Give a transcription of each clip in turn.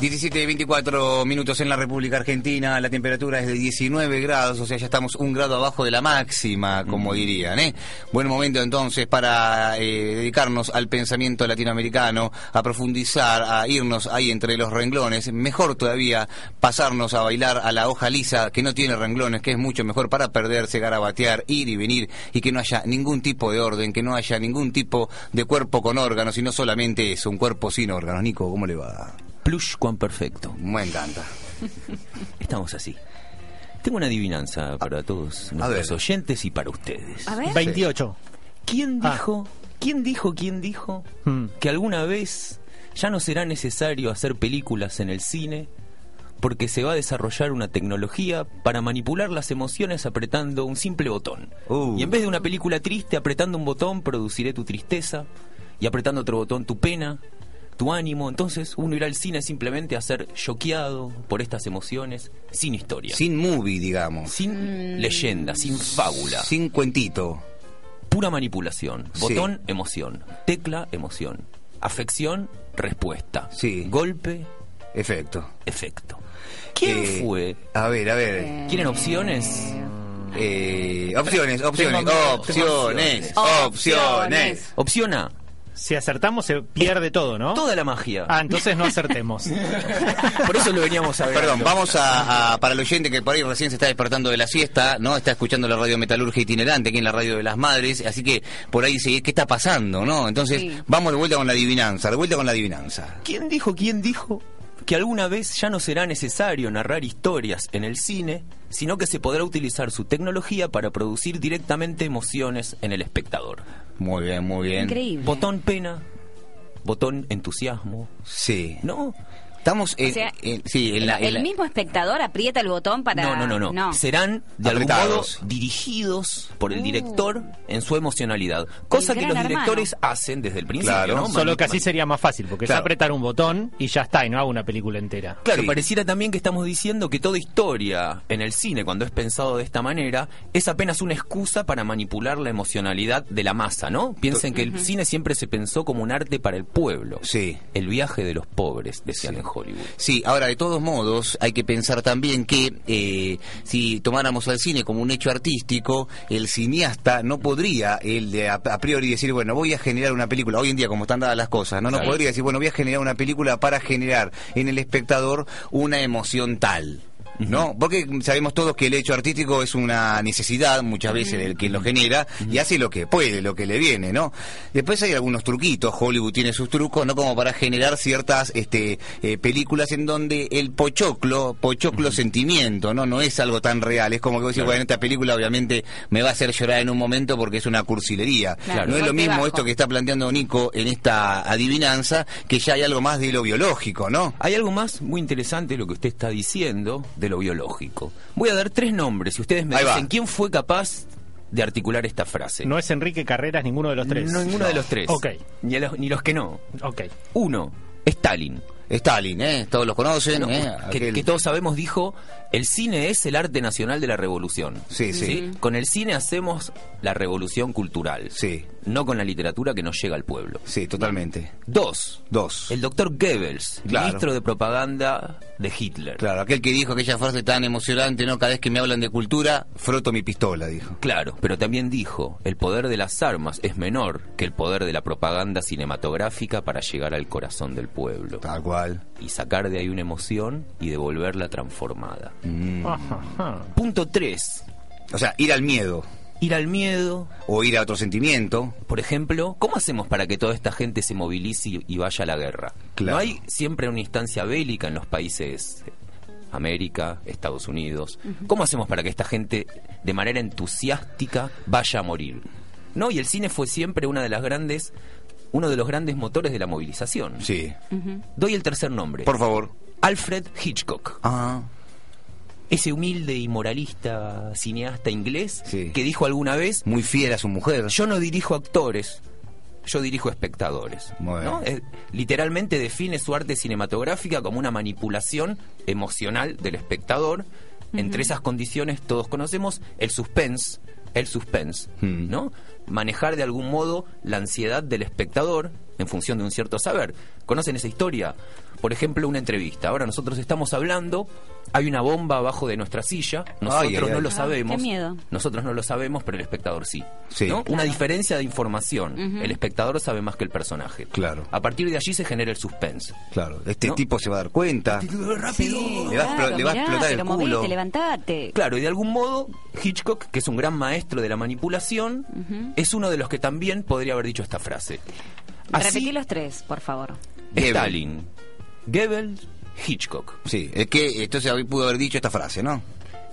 17 24 minutos en la República Argentina, la temperatura es de 19 grados, o sea, ya estamos un grado abajo de la máxima, como dirían. ¿eh? Buen momento entonces para eh, dedicarnos al pensamiento latinoamericano, a profundizar, a irnos ahí entre los renglones. Mejor todavía pasarnos a bailar a la hoja lisa que no tiene renglones, que es mucho mejor para perderse, garabatear, ir y venir y que no haya ningún tipo de orden, que no haya ningún tipo de cuerpo con órganos, sino solamente eso, un cuerpo sin órganos. Nico, ¿cómo le va? Plush cuan perfecto. Me encanta. Estamos así. Tengo una adivinanza para todos nuestros ver. oyentes y para ustedes. A ver. 28. ¿Quién Ah. dijo, quién dijo, quién dijo Hmm. que alguna vez ya no será necesario hacer películas en el cine porque se va a desarrollar una tecnología para manipular las emociones apretando un simple botón? Uh. Y en vez de una película triste, apretando un botón produciré tu tristeza y apretando otro botón tu pena, tu ánimo. Entonces uno irá al cine simplemente a ser choqueado por estas emociones sin historia. Sin movie, digamos. sin leyenda, sin fábula. Sin cuentito. Pura manipulación. Sí. Botón, emoción. Tecla, emoción. Afección, respuesta. Sí. Golpe, Efecto. efecto. ¿Quién Eh, fue? A ver, a ver. ¿Quieren opciones? Eh, opciones, opciones, opciones. opciones. Opción A. Si acertamos se pierde todo, ¿no? Toda la magia. Ah, entonces no acertemos. Por eso lo veníamos a ver. Perdón, vamos a, a- para el oyente que por ahí recién se está despertando de la siesta, ¿no? Está escuchando la radio metalurgia itinerante aquí en la radio de las madres, así que por ahí dice, ¿qué está pasando, no? Entonces, Sí. vamos de vuelta con la adivinanza, de vuelta con la adivinanza. ¿Quién dijo, quién dijo que alguna vez ya no será necesario narrar historias en el cine, sino que se podrá utilizar su tecnología para producir directamente emociones en el espectador? Muy bien, muy bien. Increíble. Botón pena, botón entusiasmo, Sí. ¿no? Estamos en, O sea, en- sí, en la, en el la- mismo espectador aprieta el botón para. No, no, no, no. Serán de Apretados. algún modo dirigidos por el Uh. director en su emocionalidad. Cosa que los hermano. directores hacen desde el principio, Claro. ¿no? Solo que así sería más fácil, porque Claro. es apretar un botón y ya está, y no hago una película entera. Claro, Sí. pareciera también que estamos diciendo que toda historia en el cine, cuando es pensado de esta manera, es apenas una excusa para manipular la emocionalidad de la masa, ¿no? Piensen que el cine siempre se pensó como un arte para el pueblo. Sí. El viaje de los pobres, decían en Hollywood. Sí, ahora de todos modos hay que pensar también que eh, si tomáramos al cine como un hecho artístico, el cineasta no podría él de a, a priori decir, bueno, voy a generar una película, hoy en día como están dadas las cosas, no, no Claro. podría decir, bueno, voy a generar una película para generar en el espectador una emoción tal. ¿No? Porque sabemos todos que el hecho artístico es una necesidad muchas veces del que lo genera y hace lo que puede, lo que le viene, ¿no? Después hay algunos truquitos, Hollywood tiene sus trucos, ¿no? Como para generar ciertas este, eh, películas en donde el pochoclo, pochoclo sentimiento, ¿no? No es algo tan real, es como que vos decís, bueno, esta película obviamente me va a hacer llorar en un momento porque es una cursilería. Claro, no es lo mismo bajo. esto que está planteando Nico en esta adivinanza, que ya hay algo más de lo biológico, ¿no? Hay algo más muy interesante lo que usted está diciendo de lo biológico. Voy a dar tres nombres y ustedes me Ahí va. dicen quién fue capaz de articular esta frase. No es Enrique Carreras ninguno de los tres. No, ninguno de los tres. Ok, Ni, los, ni los que no. ok. Uno, Stalin. Stalin, ¿eh? Todos los conocen, No, ¿eh? que, Aquel- que todos sabemos dijo, el cine es el arte nacional de la revolución. Sí, sí. Con el cine hacemos la revolución cultural. Sí. No con la literatura que nos llega al pueblo. Sí, totalmente. Dos, Dos. el doctor Goebbels, Claro. ministro de propaganda de Hitler. Claro, aquel que dijo aquella frase tan emocionante, ¿no? Cada vez que me hablan de cultura, froto mi pistola, dijo. Claro, pero también dijo, el poder de las armas es menor que el poder de la propaganda cinematográfica para llegar al corazón del pueblo Tal cual. y sacar de ahí una emoción y devolverla transformada. Mm. Ajá, ajá. Punto 3. O sea, ir al miedo Ir al miedo. o ir a otro sentimiento. Por ejemplo, ¿cómo hacemos para que toda esta gente se movilice y- vaya a la guerra? Claro. No hay siempre una instancia bélica en los países eh, América, Estados Unidos. ¿Cómo hacemos para que esta gente de manera entusiástica vaya a morir? No, y el cine fue siempre una de las grandes uno de los grandes motores de la movilización. Sí. Doy el tercer nombre. Por favor. Alfred Hitchcock. Ah, Ese humilde y moralista cineasta inglés Sí. que dijo alguna vez, muy fiel a su mujer. yo no dirijo actores, yo dirijo espectadores. Muy bien. ¿no? Eh, literalmente define su arte cinematográfica como una manipulación emocional del espectador. Entre esas condiciones todos conocemos el suspense, el suspense, Mm. ¿no? manejar de algún modo la ansiedad del espectador en función de un cierto saber. ¿Conocen esa historia? Por ejemplo, una entrevista. Ahora nosotros estamos hablando, hay una bomba abajo de nuestra silla, nosotros Ay, ay, no ay. lo Ah, sabemos. qué miedo. Nosotros no lo sabemos, pero el espectador sí. Sí. ¿no? Una diferencia de información. El espectador sabe más que el personaje. Claro. A partir de allí se genera el suspense. Claro, este ¿No? tipo se va a dar cuenta. Sí, Le va claro, le va a explotar el culo. movete, levantate. Claro, y de algún modo, Hitchcock, que es un gran maestro de la manipulación, es uno de los que también podría haber dicho esta frase. Así, Repetí los tres, por favor. Stalin, Goebbels, Hitchcock. Sí, es que entonces pudo haber dicho esta frase, ¿no?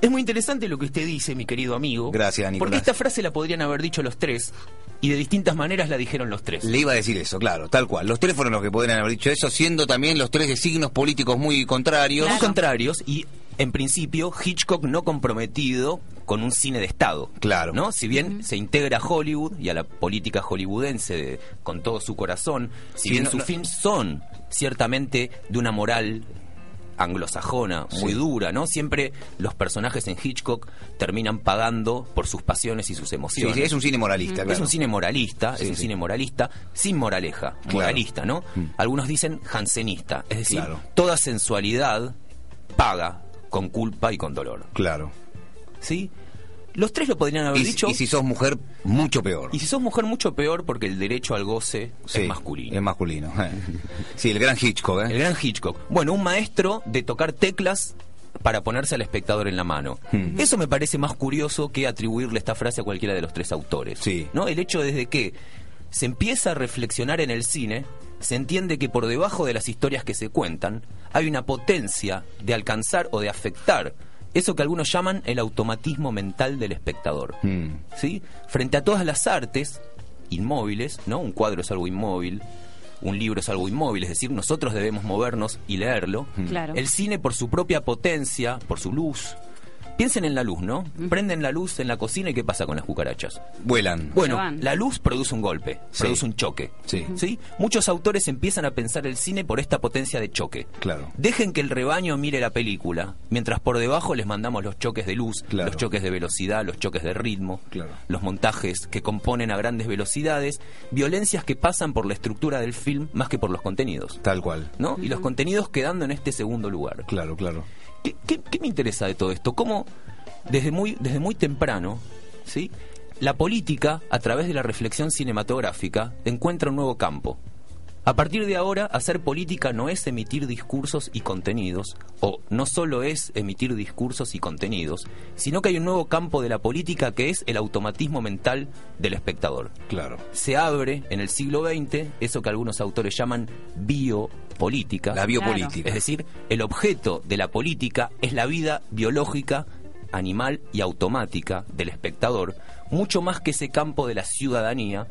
Es muy interesante lo que usted dice, mi querido amigo. Gracias, Nicolás. Porque esta frase la podrían haber dicho los tres, y de distintas maneras la dijeron los tres. Le iba a decir eso, claro, tal cual. Los tres fueron los que podrían haber dicho eso, siendo también los tres de signos políticos muy contrarios. Son contrarios y, en principio, Hitchcock no comprometido con un cine de Estado. Claro. ¿no? Si bien se integra a Hollywood y a la política hollywoodense de- con todo su corazón, si Sí, bien no- sus no- films son ciertamente de una moral anglosajona muy Sí. dura, ¿no? Siempre los personajes en Hitchcock terminan pagando por sus pasiones y sus Sí, emociones. sí, es un cine moralista, claro. Es un cine moralista, Sí, es un sí. cine moralista sin moraleja, moralista, ¿no? Mm. Algunos dicen jansenista, es decir, Claro. toda sensualidad paga con culpa y con dolor, Claro. ¿Sí? Los tres lo podrían haber Y, dicho. y si sos mujer, mucho peor. y si sos mujer, mucho peor porque el derecho al goce Sí, es masculino. Es masculino. eh. Sí, el gran Hitchcock, ¿eh? El gran Hitchcock. Bueno, un maestro de tocar teclas para ponerse al espectador en la mano. Hmm. Eso me parece más curioso que atribuirle esta frase a cualquiera de los tres autores. Sí. ¿No? El hecho desde que se empieza a reflexionar en el cine, se entiende que por debajo de las historias que se cuentan hay una potencia de alcanzar o de afectar eso que algunos llaman el automatismo mental del espectador. Mm. ¿sí? Frente a todas las artes inmóviles, ¿no? Un cuadro es algo inmóvil, un libro es algo inmóvil, es decir, nosotros debemos movernos y leerlo. Claro. El cine por su propia potencia, por su luz. Piensen en la luz, ¿no? Prenden la luz en la cocina y ¿qué pasa con las cucarachas? Vuelan. Bueno, la luz produce un golpe, Sí. produce un choque. Sí. Muchos autores empiezan a pensar el cine por esta potencia de choque. Claro. Dejen que el rebaño mire la película, mientras por debajo les mandamos los choques de luz, Claro. los choques de velocidad, los choques de ritmo, Claro. los montajes que componen a grandes velocidades, violencias que pasan por la estructura del film más que por los contenidos. Tal cual. ¿no? Y los contenidos quedando en este segundo lugar. Claro, claro. ¿Qué, me interesa de todo esto? ¿Cómo desde muy, desde muy temprano, ¿sí? la política, a través de la reflexión cinematográfica, encuentra un nuevo campo? A partir de ahora, hacer política no es emitir discursos y contenidos, o no solo es emitir discursos y contenidos, sino que hay un nuevo campo de la política que es el automatismo mental del espectador Claro. se abre en el siglo XX eso que algunos autores llaman biopolítica. La biopolítica. Es decir, el objeto de la política es la vida biológica, animal y automática del espectador, mucho más que ese campo de la ciudadanía,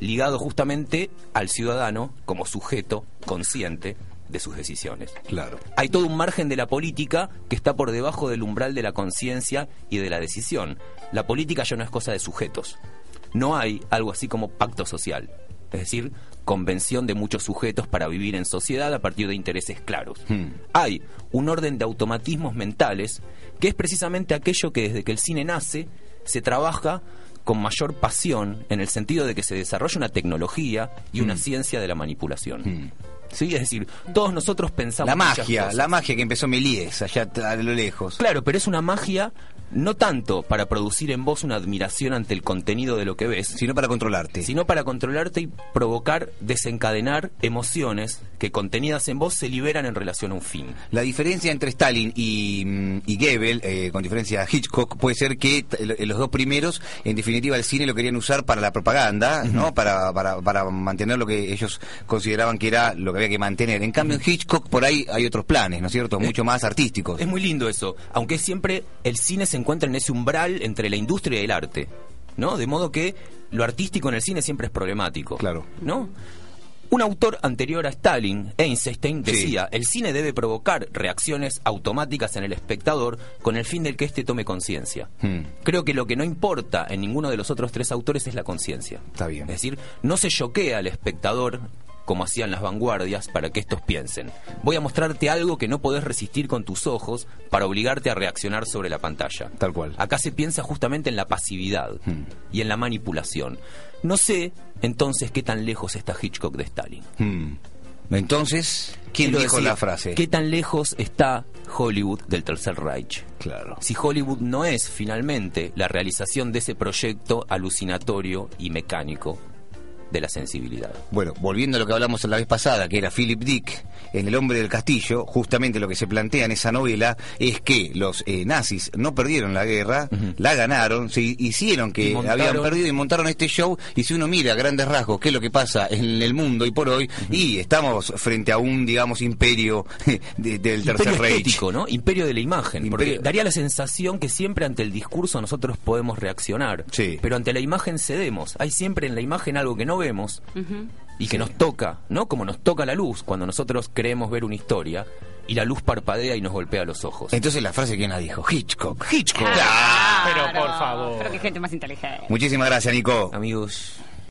ligado justamente al ciudadano como sujeto consciente de sus decisiones. Claro. Hay todo un margen de la política que está por debajo del umbral de la conciencia y de la decisión. La política ya no es cosa de sujetos. No hay algo así como pacto social. Es decir, convención de muchos sujetos para vivir en sociedad a partir de intereses claros. Hmm. Hay un orden de automatismos mentales que es precisamente aquello que desde que el cine nace se trabaja con mayor pasión en el sentido de que se desarrolla una tecnología y una ciencia de la manipulación. Hmm. ¿Sí? Es decir, todos nosotros pensamos La magia, la magia que empezó Méliès allá a lo lejos. Claro, pero es una magia no tanto para producir en vos una admiración ante el contenido de lo que ves, Sino para controlarte. sino para controlarte y provocar, desencadenar emociones que contenidas en vos se liberan en relación a un fin. La diferencia entre Stalin y, mm, y Goebbels, eh, con diferencia a Hitchcock, puede ser que l- los dos primeros, en definitiva, el cine lo querían usar para la propaganda, ¿no? Para, para, para mantener lo que ellos consideraban que era lo que había que mantener. En cambio, en Hitchcock, por ahí hay otros planes, ¿no es cierto? Mucho más artísticos. Es muy lindo eso, aunque siempre el cine se encuentra en ese umbral entre la industria y el arte, ¿no? De modo que lo artístico en el cine siempre es problemático. Claro. ¿No? Un autor anterior a Stalin, Einstein, Sí. decía, el cine debe provocar reacciones automáticas en el espectador con el fin del que éste tome conciencia. Hmm. Creo que lo que no importa en ninguno de los otros tres autores es la conciencia. Está bien. Es decir, no se choquea al espectador como hacían las vanguardias, para que estos piensen. Voy a mostrarte algo que no podés resistir con tus ojos para obligarte a reaccionar sobre la pantalla. Tal cual. Acá se piensa justamente en la pasividad Hmm. y en la manipulación. No sé entonces qué tan lejos está Hitchcock de Stalin. Hmm. Entonces, ¿quién Quiero dijo decir, la frase? ¿Qué tan lejos está Hollywood del Tercer Reich? Claro. Si Hollywood no es finalmente la realización de ese proyecto alucinatorio y mecánico de la sensibilidad. Bueno, volviendo a lo que hablamos la vez pasada, que era Philip Dick, en El hombre del castillo, justamente lo que se plantea en esa novela es que los eh, nazis no perdieron la guerra, la ganaron, se hicieron que montaron- habían perdido y montaron este show, y si uno mira a grandes rasgos qué es lo que pasa en el mundo y por hoy, y estamos frente a un, digamos, imperio de- del Tercer Imperio Reich. estético, ¿no? Imperio de la imagen. Imperio- Porque daría la sensación que siempre ante el discurso nosotros podemos reaccionar. Sí. Pero ante la imagen cedemos. Hay siempre en la imagen algo que no vemos y que nos toca, ¿no? Como nos toca la luz cuando nosotros creemos ver una historia y la luz parpadea y nos golpea los ojos. Entonces la frase, ¿quién la dijo? Hitchcock. Hitchcock. Pero, por favor. Pero qué gente más inteligente. Muchísimas gracias, Nico. Amigos.